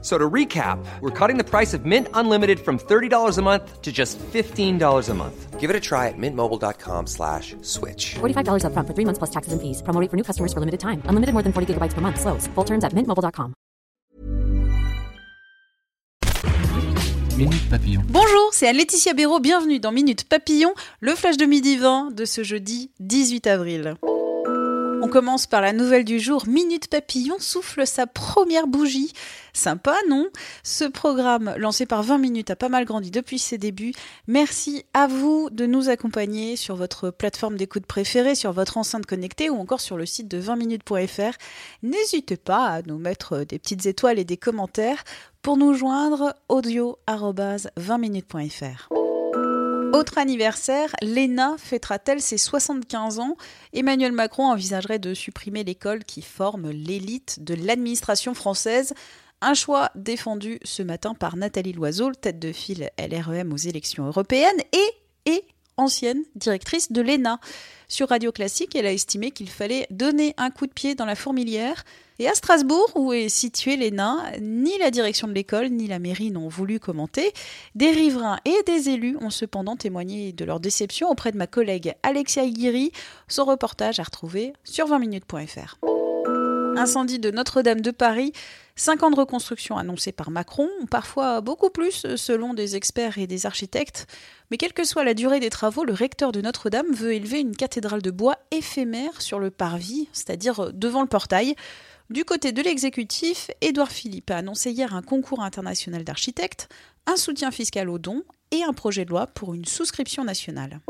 So to recap, we're cutting the price of Mint Unlimited from $30 a month to just $15 a month. Give it a try at mintmobile.com slash switch. $45 upfront for three months plus taxes and fees. Promo rate for new customers for limited time. Unlimited more than 40 gigabytes per month. Slows. Full terms at mintmobile.com. Minute Papillon. Bonjour, c'est Laetitia Béraud. Bienvenue dans Minute Papillon, le flash de midi 20 de ce jeudi 18 avril. On commence par la nouvelle du jour. Minute Papillon souffle sa première bougie. Sympa, non? Ce programme, lancé par 20 minutes, a pas mal grandi depuis ses débuts. Merci à vous de nous accompagner sur votre plateforme d'écoute préférée, sur votre enceinte connectée ou encore sur le site de 20minutes.fr. N'hésitez pas à nous mettre des petites étoiles et des commentaires. Pour nous joindre, audio-20minutes.fr. Autre anniversaire, l'ENA fêtera-t-elle ses 75 ans? Emmanuel Macron envisagerait de supprimer l'école qui forme l'élite de l'administration française? Un choix défendu ce matin par Nathalie Loiseau, tête de file LREM aux élections européennes et, et ancienne directrice de l'ENA. Sur Radio Classique, elle a estimé qu'il fallait donner un coup de pied dans la fourmilière. Et à Strasbourg, où est située l'ENA, ni la direction de l'école ni la mairie n'ont voulu commenter. Des riverains et des élus ont cependant témoigné de leur déception auprès de ma collègue Alexia Guiri. Son reportage à retrouver sur 20minutes.fr. Incendie de Notre-Dame de Paris. Cinq ans de reconstruction annoncés par Macron, parfois beaucoup plus selon des experts et des architectes. Mais quelle que soit la durée des travaux, le recteur de Notre-Dame veut élever une cathédrale de bois éphémère sur le parvis, c'est-à-dire devant le portail. Du côté de l'exécutif, Édouard Philippe a annoncé hier un concours international d'architectes, un soutien fiscal aux dons et un projet de loi pour une souscription nationale.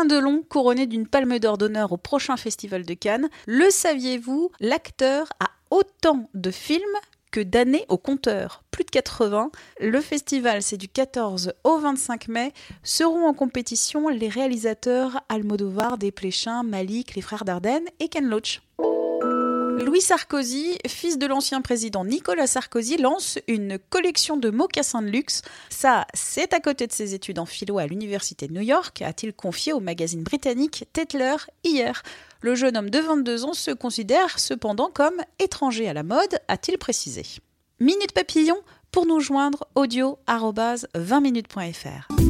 Alain Delon, couronné d'une palme d'or d'honneur au prochain festival de Cannes. Le saviez-vous L'acteur a autant de films que d'années au compteur, plus de 80. Le festival, c'est du 14 au 25 mai. Seront en compétition les réalisateurs Almodovar, Desplechin, Malik, les frères Dardenne et Ken Loach. Louis Sarkozy, fils de l'ancien président Nicolas Sarkozy, lance une collection de mocassins de luxe. Ça, c'est à côté de ses études en philo à l'université de New York, a-t-il confié au magazine britannique Tetler hier. Le jeune homme de 22 ans se considère cependant comme étranger à la mode, a-t-il précisé. Minute Papillon, pour nous joindre, audio 20minutes.fr.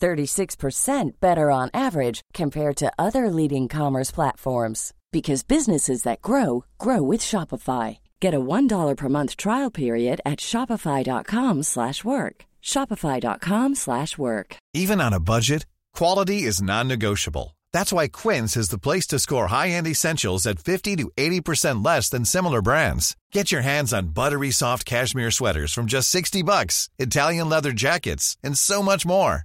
36% better on average compared to other leading commerce platforms because businesses that grow grow with Shopify. Get a $1 per month trial period at shopify.com/work. shopify.com/work. Even on a budget, quality is non-negotiable. That's why Quince is the place to score high-end essentials at 50 to 80% less than similar brands. Get your hands on buttery soft cashmere sweaters from just 60 bucks, Italian leather jackets, and so much more.